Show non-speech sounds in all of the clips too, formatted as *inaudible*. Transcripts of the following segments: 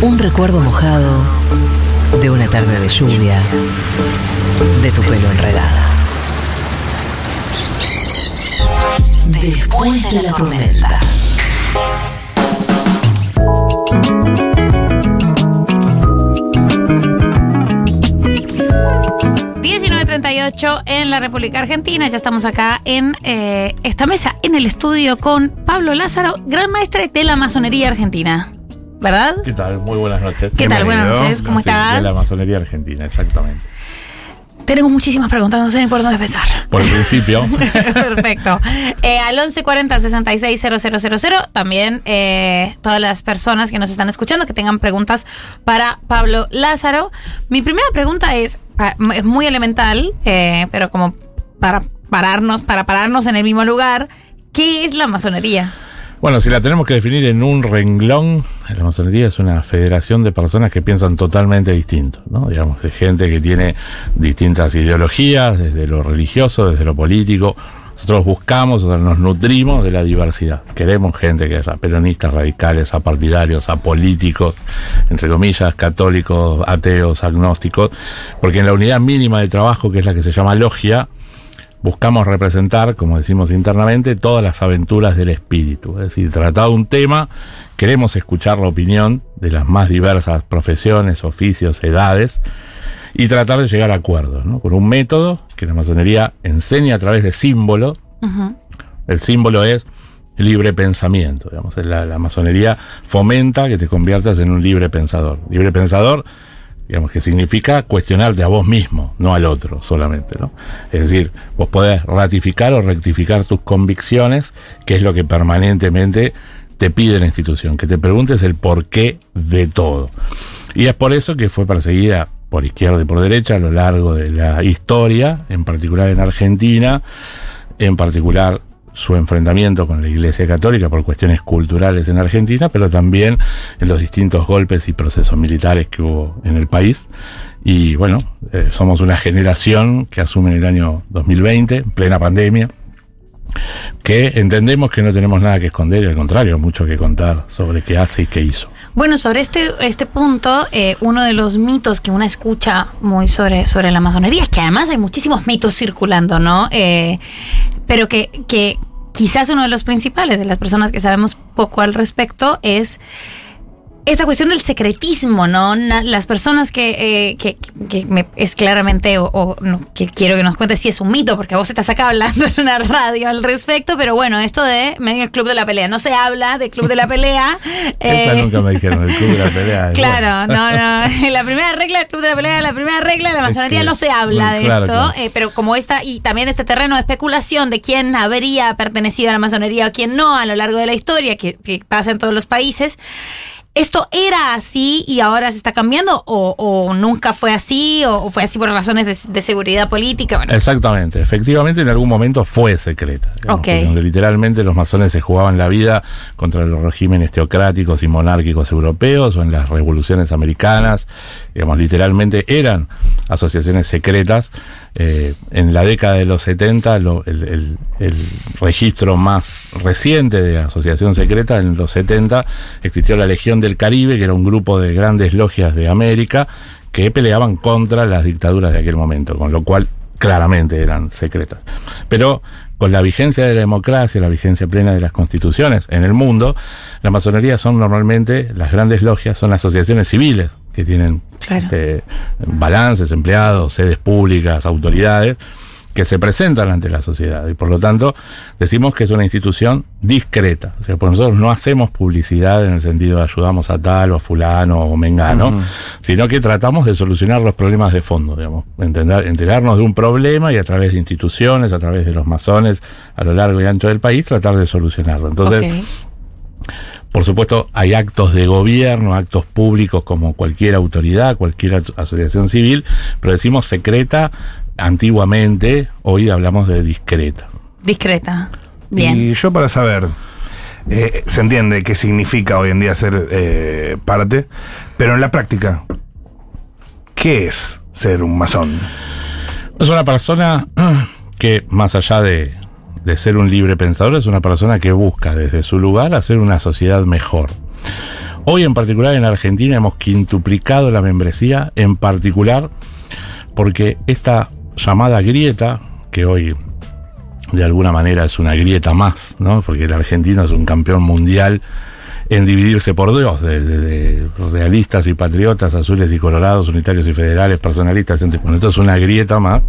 Un recuerdo mojado de una tarde de lluvia, de tu pelo enredada. Después de la tormenta. en la República Argentina. Ya estamos acá en eh, esta mesa, en el estudio con Pablo Lázaro, gran maestre de la masonería argentina. ¿Verdad? ¿Qué tal? Muy buenas noches. ¿Qué tal? Buenas noches. ¿Cómo estás? De la masonería argentina, exactamente. Tenemos muchísimas preguntas, no sé ni por dónde empezar. Por el principio. *laughs* Perfecto. Eh, al 1140 66 también eh, todas las personas que nos están escuchando que tengan preguntas para Pablo Lázaro. Mi primera pregunta es, es muy elemental, eh, pero como para pararnos, para pararnos en el mismo lugar, ¿qué es la masonería? Bueno, si la tenemos que definir en un renglón, la masonería es una federación de personas que piensan totalmente distinto, ¿no? Digamos, de gente que tiene distintas ideologías, desde lo religioso, desde lo político. Nosotros buscamos, nos nutrimos de la diversidad. Queremos gente que sea peronistas, radicales, apartidarios, apolíticos, entre comillas, católicos, ateos, agnósticos, porque en la unidad mínima de trabajo, que es la que se llama logia, buscamos representar, como decimos internamente, todas las aventuras del espíritu. Es decir, tratado un tema, queremos escuchar la opinión de las más diversas profesiones, oficios, edades, y tratar de llegar a acuerdos, ¿no? Con un método que la masonería enseña a través de símbolos. El símbolo es libre pensamiento. Digamos. La, la masonería fomenta que te conviertas en un libre pensador. Libre pensador digamos que significa cuestionarte a vos mismo, no al otro solamente, ¿no? Es decir, vos podés ratificar o rectificar tus convicciones, que es lo que permanentemente te pide la institución, que te preguntes el porqué de todo. Y es por eso que fue perseguida por izquierda y por derecha a lo largo de la historia, en particular en Argentina, en particular su enfrentamiento con la Iglesia Católica por cuestiones culturales en Argentina, pero también en los distintos golpes y procesos militares que hubo en el país. Y bueno, eh, somos una generación que asume en el año 2020, en plena pandemia, que entendemos que no tenemos nada que esconder y al contrario, mucho que contar sobre qué hace y qué hizo. Bueno, sobre este, este punto, eh, uno de los mitos que uno escucha muy sobre, sobre la masonería es que además hay muchísimos mitos circulando, ¿no? Eh, pero que, que, quizás uno de los principales de las personas que sabemos poco al respecto es esta cuestión del secretismo, ¿no? las personas que, eh, que, me, es claramente, o, que quiero que nos cuentes si es un mito, porque vos estás acá hablando *laughs* en una radio al respecto, pero bueno, esto de medio el club de la pelea, no se habla de club de la pelea. *laughs* Esa eh, nunca me dijeron, el club de la pelea. *laughs* Claro, no, no. La primera regla del club de la pelea, la primera regla de la masonería no se habla de esto, eh, pero como esta, y también este terreno de especulación de quién habría pertenecido a la masonería o quién no a lo largo de la historia, que, que pasa en todos los países. ¿Esto era así y ahora se está cambiando o, nunca fue así o, fue así por razones de, seguridad política? Exactamente, efectivamente en algún momento fue secreta. Donde literalmente los masones se jugaban la vida contra los regímenes teocráticos y monárquicos europeos o en las revoluciones americanas. Digamos, literalmente eran asociaciones secretas eh, en la década de los 70, el, registro más reciente de asociación secreta, en los 70 existió la Legión del Caribe, que era un grupo de grandes logias de América que peleaban contra las dictaduras de aquel momento, con lo cual claramente eran secretas. Pero con la vigencia de la democracia, la vigencia plena de las constituciones en el mundo, la masonería son normalmente, las grandes logias son asociaciones civiles, que tienen este, balances, empleados, sedes públicas, autoridades, que se presentan ante la sociedad. Y por lo tanto, decimos que es una institución discreta. O sea, por nosotros no hacemos publicidad en el sentido de ayudamos a tal o a fulano o mengano, sino que tratamos de solucionar los problemas de fondo, digamos. Entender, enterarnos de un problema y a través de instituciones, a través de los masones a lo largo y ancho del país, tratar de solucionarlo. Entonces, por supuesto, hay actos de gobierno, actos públicos como cualquier autoridad, cualquier asociación civil, pero decimos secreta antiguamente, hoy hablamos de discreta. Discreta. Bien. Y yo para saber, eh, se entiende qué significa hoy en día ser eh, parte, pero en la práctica, ¿qué es ser un masón? Es una persona que, más allá de, de ser un libre pensador, es una persona que busca desde su lugar hacer una sociedad mejor. Hoy en particular en Argentina hemos quintuplicado la membresía, en particular porque esta llamada grieta, que hoy de alguna manera es una grieta más, ¿no? Porque el argentino es un campeón mundial en dividirse por dos, de, de- de realistas y patriotas, azules y colorados, unitarios y federales, personalistas, centro- bueno, es una grieta más.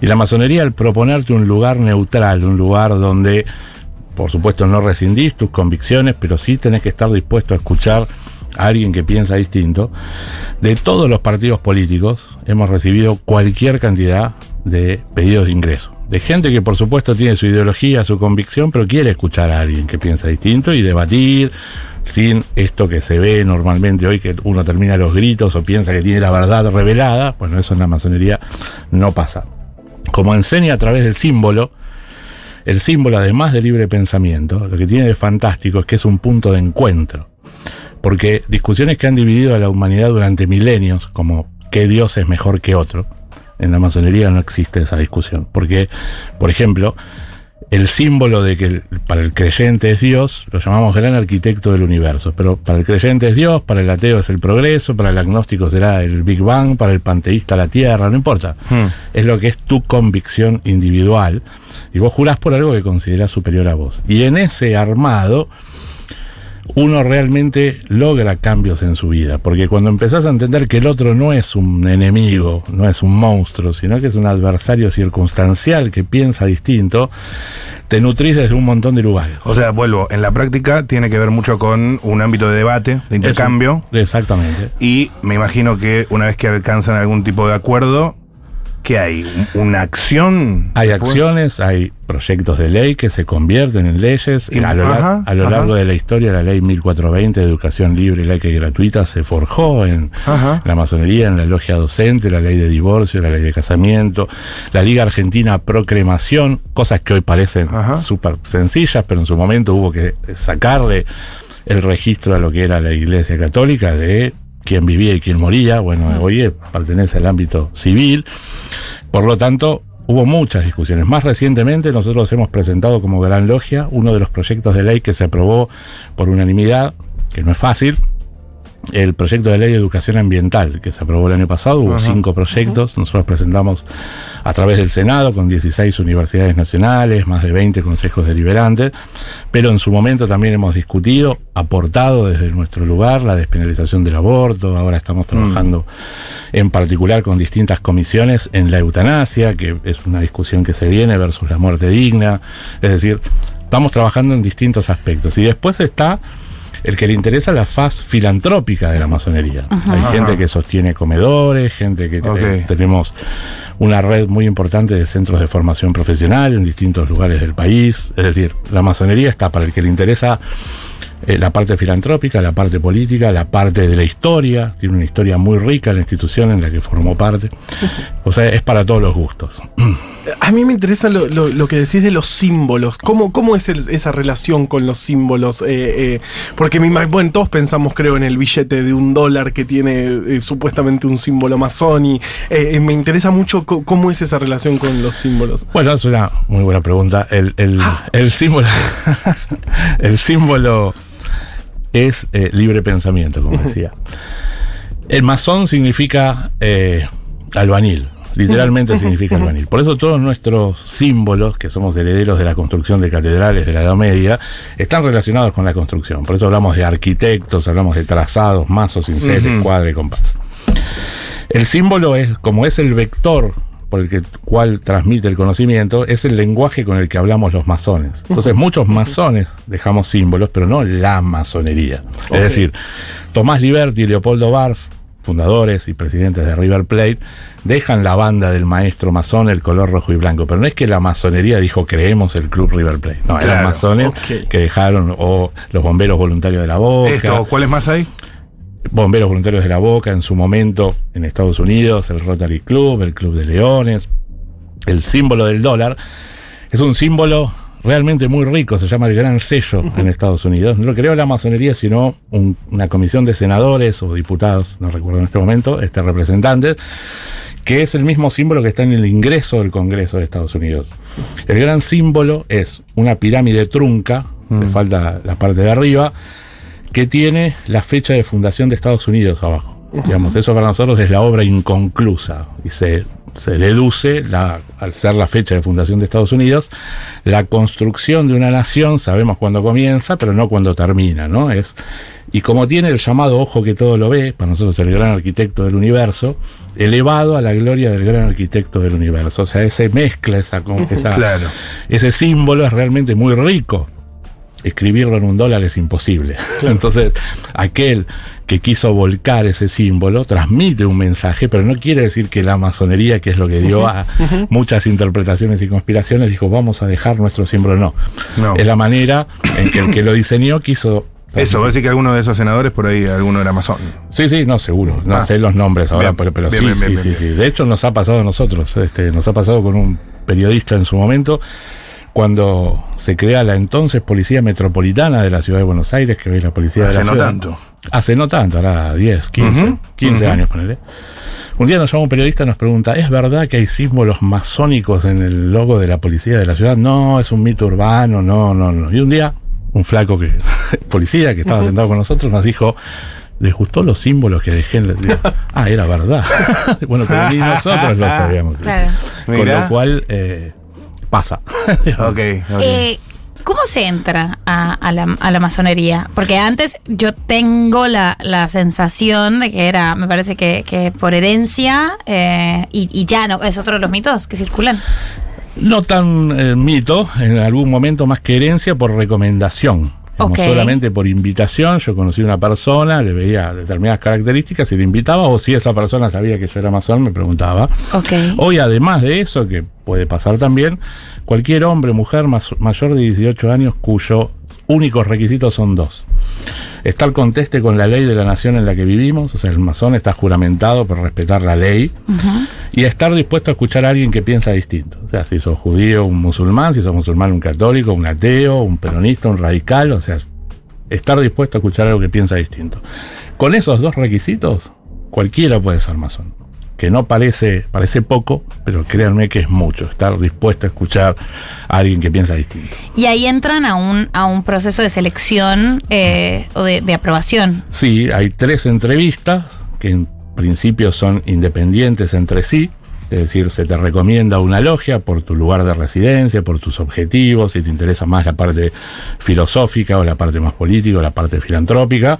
Y la masonería al proponerte un lugar neutral, un lugar donde, por supuesto, no rescindís tus convicciones, pero sí tenés que estar dispuesto a escuchar a alguien que piensa distinto. De todos los partidos políticos hemos recibido cualquier cantidad de pedidos de ingreso. De gente que por supuesto tiene su ideología, su convicción, pero quiere escuchar a alguien que piensa distinto y debatir sin esto que se ve normalmente hoy, que uno termina los gritos o piensa que tiene la verdad revelada. Bueno, eso en la masonería no pasa. Como enseña a través del símbolo, el símbolo, además de libre pensamiento, lo que tiene de fantástico es que es un punto de encuentro. Porque discusiones que han dividido a la humanidad durante milenios, como qué Dios es mejor que otro, en la masonería no existe esa discusión. Porque, por ejemplo, el símbolo de que para el creyente es Dios, lo llamamos gran arquitecto del universo, pero para el creyente es Dios, para el ateo es el progreso, para el agnóstico será el Big Bang, para el panteísta la Tierra, no importa. Hmm. Es lo que es tu convicción individual y vos jurás por algo que considerás superior a vos. Y en ese armado uno realmente logra cambios en su vida, porque cuando empezás a entender que el otro no es un enemigo, no es un monstruo, sino que es un adversario circunstancial que piensa distinto, te nutrís desde un montón de lugares. O sea, vuelvo, en la práctica tiene que ver mucho con un ámbito de debate, de intercambio. Eso- exactamente. Y me imagino que una vez que alcanzan algún tipo de acuerdo, ¿qué hay? ¿Un- ¿Una acción? Hay acciones, hay proyectos de ley que se convierten en leyes. Y- a lo, lar- ajá, a lo ajá. largo de la historia, la ley 1420 de educación libre, laica y gratuita, se forjó en Ajá. la masonería, en la logia docente, la ley de divorcio, la ley de casamiento, la Liga Argentina Pro Cremación, cosas que hoy parecen súper sencillas, pero en su momento hubo que sacarle el registro a lo que era la Iglesia Católica de quién vivía y quién moría. Bueno, hoy pertenece al ámbito civil. Por lo tanto, hubo muchas discusiones. Más recientemente, nosotros hemos presentado como Gran Logia uno de los proyectos de ley que se aprobó por unanimidad, que no es fácil, el proyecto de ley de educación ambiental que se aprobó el año pasado. Hubo Ajá. cinco proyectos. Nosotros presentamos a través del Senado con 16 universidades nacionales, más de 20 consejos deliberantes. Pero en su momento también hemos discutido, aportado desde nuestro lugar la despenalización del aborto. Ahora estamos trabajando en particular con distintas comisiones en la eutanasia, que es una discusión que se viene versus la muerte digna. Es decir, estamos trabajando en distintos aspectos. Y después está el que le interesa la faz filantrópica de la masonería. Hay Ajá. gente que sostiene comedores, gente que Ok. tenemos una red muy importante de centros de formación profesional en distintos lugares del país. Es decir, la masonería está para el que le interesa eh, la parte filantrópica, la parte política, la parte de la historia. Tiene una historia muy rica la institución en la que formó parte. *laughs* O sea, es para todos los gustos. *clears throat* A mí me interesa lo, lo- lo que decís de los símbolos. ¿Cómo, cómo es el- esa relación con los símbolos? Eh, eh, porque bueno, todos pensamos, creo, en el billete de un dólar que tiene eh, supuestamente un símbolo masón. Y eh, eh, me interesa mucho cómo es esa relación con los símbolos. Bueno, es una muy buena pregunta. El, el- el símbolo. *laughs* el símbolo es eh, libre pensamiento, como decía. El masón significa eh, albañil. Literalmente significa albañil. Por eso todos nuestros símbolos, que somos herederos de la construcción de catedrales de la Edad Media, están relacionados con la construcción. Por eso hablamos de arquitectos, hablamos de trazados, mazos, cinceles, Ujú. cuadra y compás. El símbolo es, como es el vector por el que, cual transmite el conocimiento, es el lenguaje con el que hablamos los masones. Entonces, muchos masones dejamos símbolos, pero no la masonería. Es decir, Tomás Liberti y Leopoldo Barf, fundadores y presidentes de River Plate, dejan la banda del maestro masón el color rojo y blanco. Pero no es que la masonería dijo creemos el club River Plate. No, eran Claro, masones ok. que dejaron, o los bomberos voluntarios de la boca. Esto, ¿Cuáles más hay? Bomberos Voluntarios de la Boca en su momento en Estados Unidos, el Rotary Club, el Club de Leones, el símbolo del dólar. Es un símbolo realmente muy rico, se llama el Gran Sello en Estados Unidos. No lo creó la masonería, sino un- una comisión de senadores o diputados, no recuerdo en este momento, este representantes, que es el mismo símbolo que está en el ingreso del Congreso de Estados Unidos. El gran símbolo es una pirámide trunca, le falta la parte de arriba, que tiene la fecha de fundación de Estados Unidos abajo. Digamos, eso para nosotros es la obra inconclusa y se, se deduce, la, al ser la fecha de fundación de Estados Unidos, la construcción de una nación, sabemos cuándo comienza, pero no cuándo termina, ¿no? Es, y como tiene el llamado ojo que todo lo ve, para nosotros el gran arquitecto del universo, elevado a la gloria del gran arquitecto del universo. O sea, ese mezcla, esa, esa- Claro. ese símbolo es realmente muy rico. Escribirlo en un dólar es imposible. *laughs* Entonces, aquel que quiso volcar ese símbolo transmite un mensaje, pero no quiere decir que la masonería, que es lo que dio a muchas interpretaciones y conspiraciones, dijo vamos a dejar nuestro símbolo. No. No. Es la manera en que el que lo diseñó quiso. Eso, voy a decir que alguno de esos senadores por ahí, alguno era masón. Sí, sí, no, seguro. No Ah. sé los nombres ahora, Bien, pero, pero bien, sí, bien, sí, sí, sí. De hecho, nos ha pasado a nosotros. Este, nos ha pasado con un periodista en su momento, cuando se crea la entonces Policía Metropolitana de la Ciudad de Buenos Aires, que hoy es la Policía de Hace la no Ciudad. tanto. Hace no tanto, ahora 10, 15, Ujú, 15 ujú. años, ponele. Un día nos llama un periodista y nos pregunta, ¿es verdad que hay símbolos masónicos en el logo de la policía de la ciudad? No, es un mito urbano, no, no, no. Y un día, un flaco que, *laughs* policía que estaba sentado con nosotros, nos dijo, ¿les gustó los símbolos que dejé en la... Ah, era verdad. *laughs* bueno, pero ni nosotros lo sabíamos. Claro. Con Mirá. lo cual, eh, pasa. *laughs* Ok, ok. Eh, ¿Cómo se entra a, a la, a la masonería? Porque antes yo tengo la, la sensación de que era, me parece que, que por herencia eh, y, y ya no, es otro de los mitos que circulan. No tan eh, mito, en algún momento más que herencia por recomendación. Digamos, Ok. Solamente por invitación, yo conocí a una persona, le veía determinadas características y le invitaba, o si esa persona sabía que yo era masón, me preguntaba. Hoy, además de eso, que puede pasar también, cualquier hombre, mujer mayor de 18 años cuyo únicos requisitos son dos. Estar conteste con la ley de la nación en la que vivimos, o sea, el masón está juramentado por respetar la ley, y estar dispuesto a escuchar a alguien que piensa distinto. O sea, si sos judío, un musulmán, si sos musulmán, un católico, un ateo, un peronista, un radical, o sea, estar dispuesto a escuchar algo que piensa distinto. Con esos dos requisitos, cualquiera puede ser masón. Que no parece, parece poco, pero créanme que es mucho, estar dispuesto a escuchar a alguien que piensa distinto. Y ahí entran a un, a un proceso de selección eh, o de, de aprobación. Sí, hay tres entrevistas que en principio son independientes entre sí. Es decir, se te recomienda una logia por tu lugar de residencia, por tus objetivos, si te interesa más la parte filosófica o la parte más política o la parte filantrópica.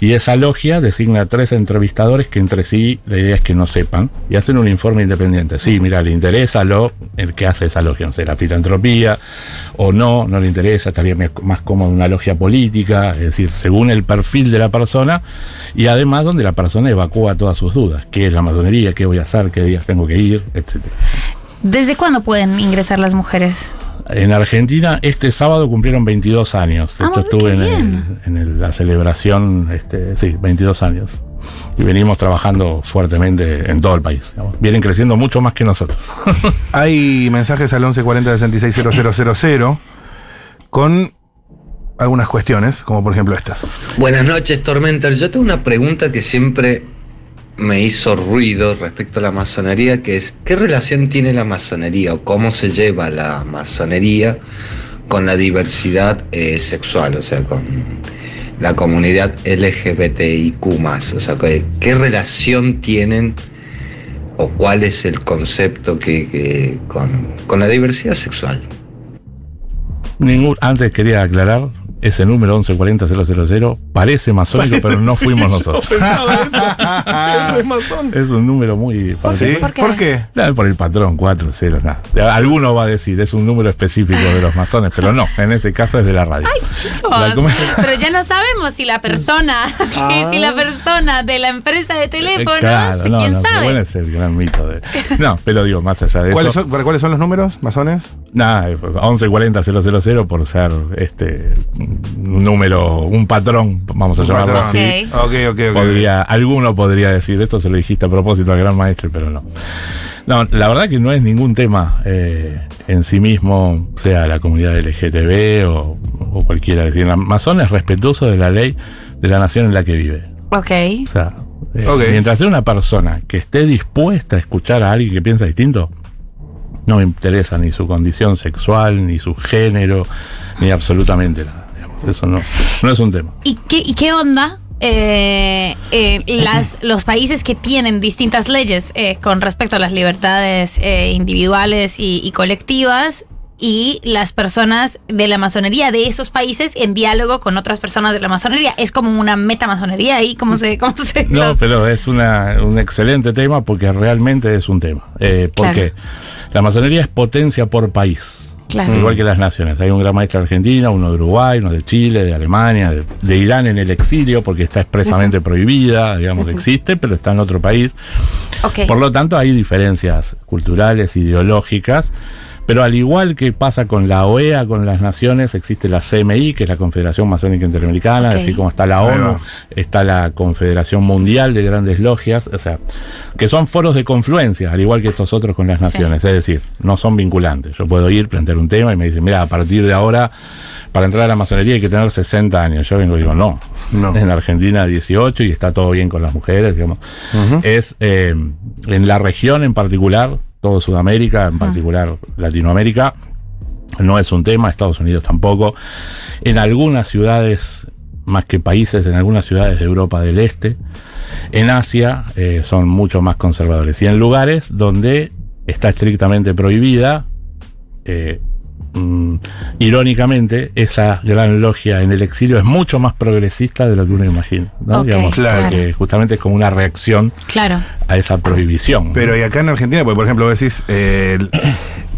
Y esa logia designa tres entrevistadores que entre sí la idea es que no sepan y hacen un informe independiente. Sí, mira, le interesa lo el que hace esa logia, no sé, la filantropía o no, no le interesa, estaría más más cómodo una logia política, es decir, según el perfil de la persona y además donde la persona evacúa todas sus dudas, qué es la masonería, qué voy a hacer, qué días tengo que ir, etcétera. ¿Desde cuándo pueden ingresar las mujeres? En Argentina, este sábado cumplieron 22 años. De Ah, hecho, bueno, estuve en, el- bien. en el- la celebración, este, sí, 22 años. Y venimos trabajando fuertemente en todo el país. digamos. Vienen creciendo mucho más que nosotros. *laughs* Hay mensajes al 1140 660000 con algunas cuestiones, como por ejemplo estas. Buenas noches, Tormentor. Yo tengo una pregunta que siempre me hizo ruido respecto a la masonería, que es ¿qué relación tiene la masonería o cómo se lleva la masonería con la diversidad eh, sexual, o sea, con la comunidad LGBTIQ+. O sea, ¿qué, qué relación tienen o cuál es el concepto que, que- con, con la diversidad sexual? Ningún, antes quería aclarar, ese número 1140 parece masónico, pero no fuimos Yo nosotros. pensaba *laughs* eso. Es masón. Es un número muy... ¿Sí? ¿Por qué? ¿Por qué? Nada, por el patrón, cuatro ceros, nada. Alguno va a decir, es un número específico de los masones, pero no, en este caso es de la radio. La com- Pero ya no sabemos si la persona, Ah. *laughs* si la persona de la empresa de teléfonos, Eh, Claro, no, quién no, sabe. bueno, es el gran mito de... No, pero digo, más allá de ¿Cuáles eso... son, ¿para ¿Cuáles son los números, masones? Nada, 1140 000 por ser este un número, un patrón, vamos a Un llamarlo patrón. así. Ok, ok, ok. Podría, alguno podría decir, esto se lo dijiste a propósito al gran maestro, pero no. No, la verdad que no es ningún tema eh, en sí mismo, sea la comunidad LGTB o, o cualquiera. Es decir, la masón es respetuoso de la ley de la nación en la que vive. Ok. O sea, eh, mientras sea una persona que esté dispuesta a escuchar a alguien que piensa distinto, no me interesa ni su condición sexual, ni su género, ni absolutamente nada. digamos. Eso no, no es un tema. ¿Y qué, y qué onda? eh, eh, las, *clears throat* los países que tienen distintas leyes eh, con respecto a las libertades eh, individuales y, y colectivas y las personas de la masonería de esos países en diálogo con otras personas de la masonería. Es como una metamasonería ahí, ¿cómo se...? Cómo se *laughs* No, los- pero es una, un excelente tema porque realmente es un tema. Eh, porque la masonería es potencia por país. Claro. Igual que las naciones. Hay un gran maestro de Argentina, uno de Uruguay, uno de Chile, de Alemania, de, de Irán en el exilio, porque está expresamente prohibida, digamos, existe, pero está en otro país. Ok. Por lo tanto, hay diferencias culturales, ideológicas, pero al igual que pasa con la OEA, con las naciones, existe la CMI, que es la Confederación Masónica Interamericana, Ok. así como está la ONU, está la Confederación Mundial de Grandes Logias, o sea, que son foros de confluencia, al igual que estos otros con las naciones, es decir, no son vinculantes. Yo puedo ir, plantear un tema y me dicen, mira, a partir de ahora, para entrar a la masonería hay que tener 60 años. Yo vengo y digo, no, No. en Argentina 18 y está todo bien con las mujeres, digamos. Es eh, en la región en particular, todo Sudamérica, en particular Latinoamérica, no es un tema, Estados Unidos tampoco. En algunas ciudades, más que países, en algunas ciudades de Europa del Este, en Asia eh, son mucho más conservadores. Y en lugares donde está estrictamente prohibida, eh, mm, irónicamente, esa gran logia en el exilio es mucho más progresista de lo que uno imagina. ¿no? Digamos, claro. porque justamente es como una reacción Claro. a esa prohibición. Pero y acá en Argentina, porque por ejemplo vos decís, eh, el-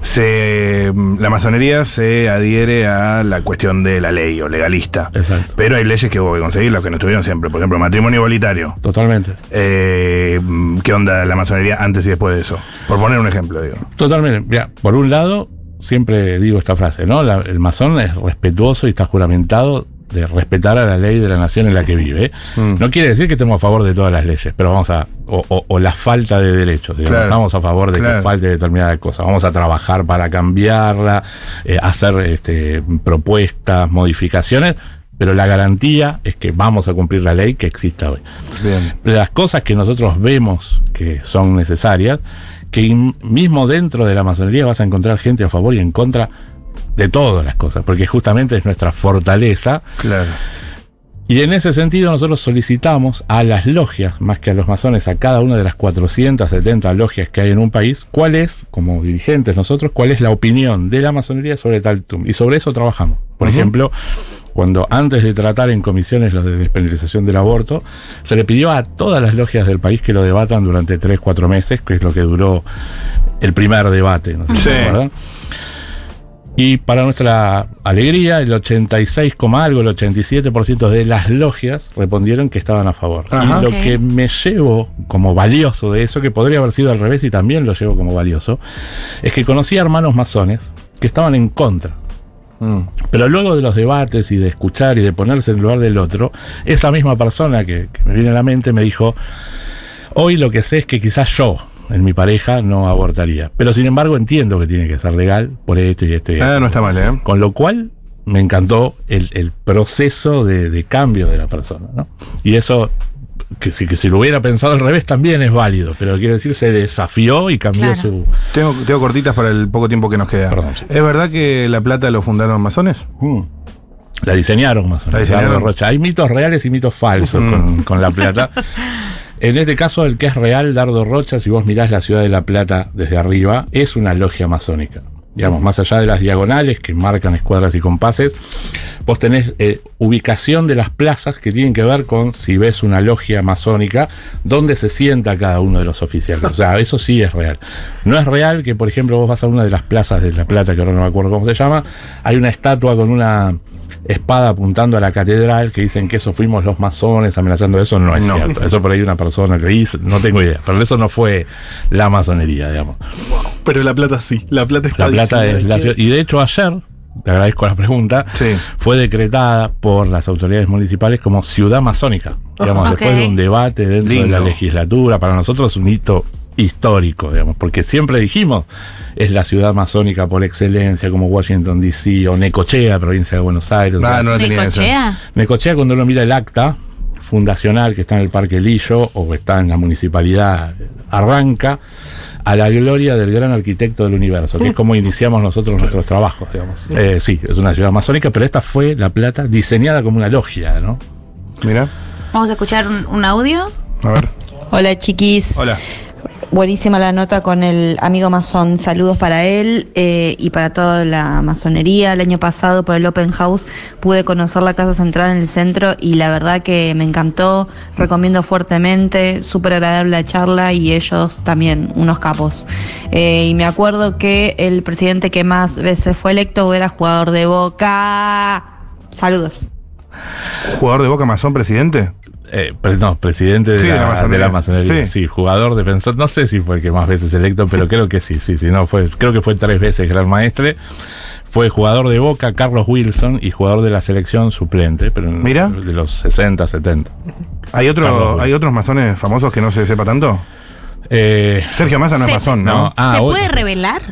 se, la masonería se adhiere a la cuestión de la ley o legalista. Exacto. Pero hay leyes que hubo que conseguir, los que no estuvieron siempre. Por ejemplo, matrimonio igualitario. Totalmente. Eh, ¿Qué onda la masonería antes y después de eso? Por poner un ejemplo, digo. Totalmente. Mira, por un lado, siempre digo esta frase, ¿no? La- el masón es respetuoso y está juramentado de respetar a la ley de la nación en la que vive. Mm. No quiere decir que estemos a favor de todas las leyes, pero vamos a. o, o- o la falta de derechos. digamos. Claro. Estamos a favor de Claro. que falte determinada cosa. Vamos a trabajar para cambiarla, eh, hacer este, propuestas, modificaciones, pero la garantía es que vamos a cumplir la ley que exista hoy Bien. las cosas que nosotros vemos que son necesarias, que mismo dentro de la masonería vas a encontrar gente a favor y en contra de todas las cosas, porque justamente es nuestra fortaleza. Claro. Y en ese sentido nosotros solicitamos a las logias, más que a los masones, a cada una de las 470 logias que hay en un país, cuál es, como dirigentes nosotros, cuál es la opinión de la masonería sobre tal tum. Y sobre eso trabajamos. Por ejemplo, cuando antes de tratar en comisiones lo de despenalización del aborto, se le pidió a todas las logias del país que lo debatan durante 3, 4 meses, que es lo que duró el primer debate. ¿no? Sí. ¿Se acuerdan? Y para nuestra alegría, el 86, coma algo, el 87% de las logias respondieron que estaban a favor. Ajá. Y lo que me llevo como valioso de eso, que podría haber sido al revés y también lo llevo como valioso, es que conocí a hermanos masones que estaban en contra. Mm. Pero luego de los debates y de escuchar y de ponerse en el lugar del otro, esa misma persona que, que me viene a la mente me dijo, hoy lo que sé es que quizás yo, en mi pareja, no abortaría. Pero sin embargo entiendo que tiene que ser legal por esto y esto y esto. Ah, no está mal, ¿eh? Con lo cual me encantó el, el proceso de, de cambio de la persona. ¿no? Y eso, que si, que si lo hubiera pensado al revés también es válido, pero quiere decir se desafió y cambió Claro. su... Tengo, tengo cortitas para el poco tiempo que nos queda. Perdón, sí. ¿Es verdad que La Plata lo fundaron masones? Mm. La diseñaron menos. La diseñaron. Dardo Rocha. Hay mitos reales y mitos falsos Mm. con, con La Plata. *laughs* en este caso, el que es real, Dardo Rocha, si vos mirás la ciudad de La Plata desde arriba, es una logia masónica. Digamos, más allá de las diagonales que marcan escuadras y compases, vos tenés eh, ubicación de las plazas que tienen que ver con, si ves una logia masónica, dónde se sienta cada uno de los oficiales. O sea, eso sí es real. No es real que, por ejemplo, vos vas a una de las plazas de La Plata, que ahora no me acuerdo cómo se llama, hay una estatua con una espada apuntando a la catedral que dicen que eso fuimos los masones amenazando. Eso no es No. cierto. Eso por ahí una persona que hizo no tengo idea. Pero eso no fue la masonería digamos. Pero La Plata sí. La Plata está la plata diciendo es la que- ciudad. Y de hecho ayer te agradezco la pregunta Sí. fue decretada por las autoridades municipales como ciudad masónica. Digamos después de un debate dentro de la legislatura para nosotros es un hito histórico, digamos, porque siempre dijimos es la ciudad masónica por excelencia, como Washington DC o Necochea, provincia de Buenos Aires. Ah, no esa. ¿Necochea? Necochea, cuando uno mira el acta, fundacional que está en el Parque Lillo o está en la municipalidad arranca a la gloria del gran arquitecto del universo, que es como iniciamos nosotros nuestros trabajos, digamos. Eh, sí, es una ciudad masónica, pero esta fue La Plata diseñada como una logia, ¿no? Mira, Vamos a escuchar un, un audio. a ver. Hola chiquis, Hola. Buenísima la nota con el amigo masón, saludos para él eh, y para toda la masonería. El año pasado por el Open House pude conocer la Casa Central en el centro y la verdad que me encantó, recomiendo fuertemente, súper agradable la charla y ellos también, unos capos. Eh, y me acuerdo que el presidente que más veces fue electo era jugador de Boca. Saludos. ¿Jugador de Boca Mazón, presidente? Eh, pre- no, presidente de, Sí, de la, de la masonería. Sí. Sí. jugador, defensor. No sé si fue el que más veces electo, pero creo que sí, sí, sí. No, fue, creo que fue tres veces gran maestre. Fue jugador de Boca, Carlos Wilson, y jugador de la selección suplente, pero Mira. de los 60, 70. ¿Hay, otro. ¿Hay otros masones famosos que no se sepa tanto? Eh, Sergio Massa no es masón, ¿no? no. Ah, ¿Se puede revelar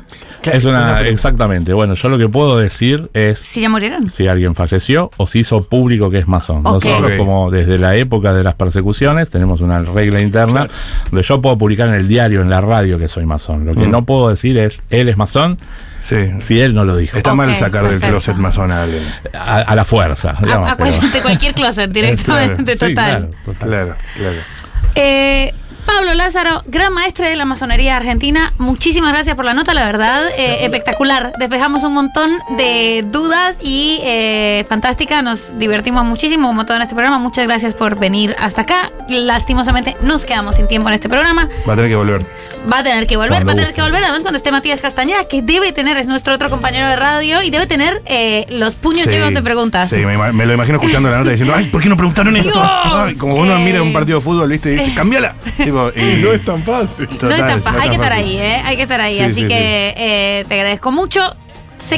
es una, exactamente. Bueno, yo lo que puedo decir es si ya murieron? si alguien falleció o si hizo público que es masón. Nosotros, como desde la época de las persecuciones, tenemos una regla interna donde yo puedo publicar en el diario, en la radio, que soy masón. Lo que Mm. no puedo decir es, él es masón, Sí. si él no lo dijo. Está mal sacar del closet masón a alguien. A, a la fuerza. A, digamos, a cualquier closet *laughs* directamente, total. claro, total. Claro, claro. Eh, Pablo Lázaro, gran maestre de la masonería argentina, muchísimas gracias por la nota, la verdad, eh, espectacular. Despejamos un montón de dudas y eh, fantástica, nos divertimos muchísimo como todo en este programa. Muchas gracias por venir hasta acá. Lastimosamente nos quedamos sin tiempo en este programa. Va a tener que volver. Va a tener que volver, Cuando va a tener guste. que volver. Además, cuando esté Matías Castañeda, que debe tener, es nuestro otro compañero de radio, y debe tener eh, los puños Sí, llenos de preguntas. Sí, me, lo imagino escuchando la nota diciendo, ay, ¿por qué no preguntaron esto? Ay, como uno mira un partido de fútbol, ¿viste? Y dice, cambiala. Tipo, *laughs* y- *laughs* No es tan fácil. no es total, tan no Hay que estar fácil. ahí, ¿eh? Hay que estar ahí. Sí, Así sí, que eh, te agradezco mucho. Se queda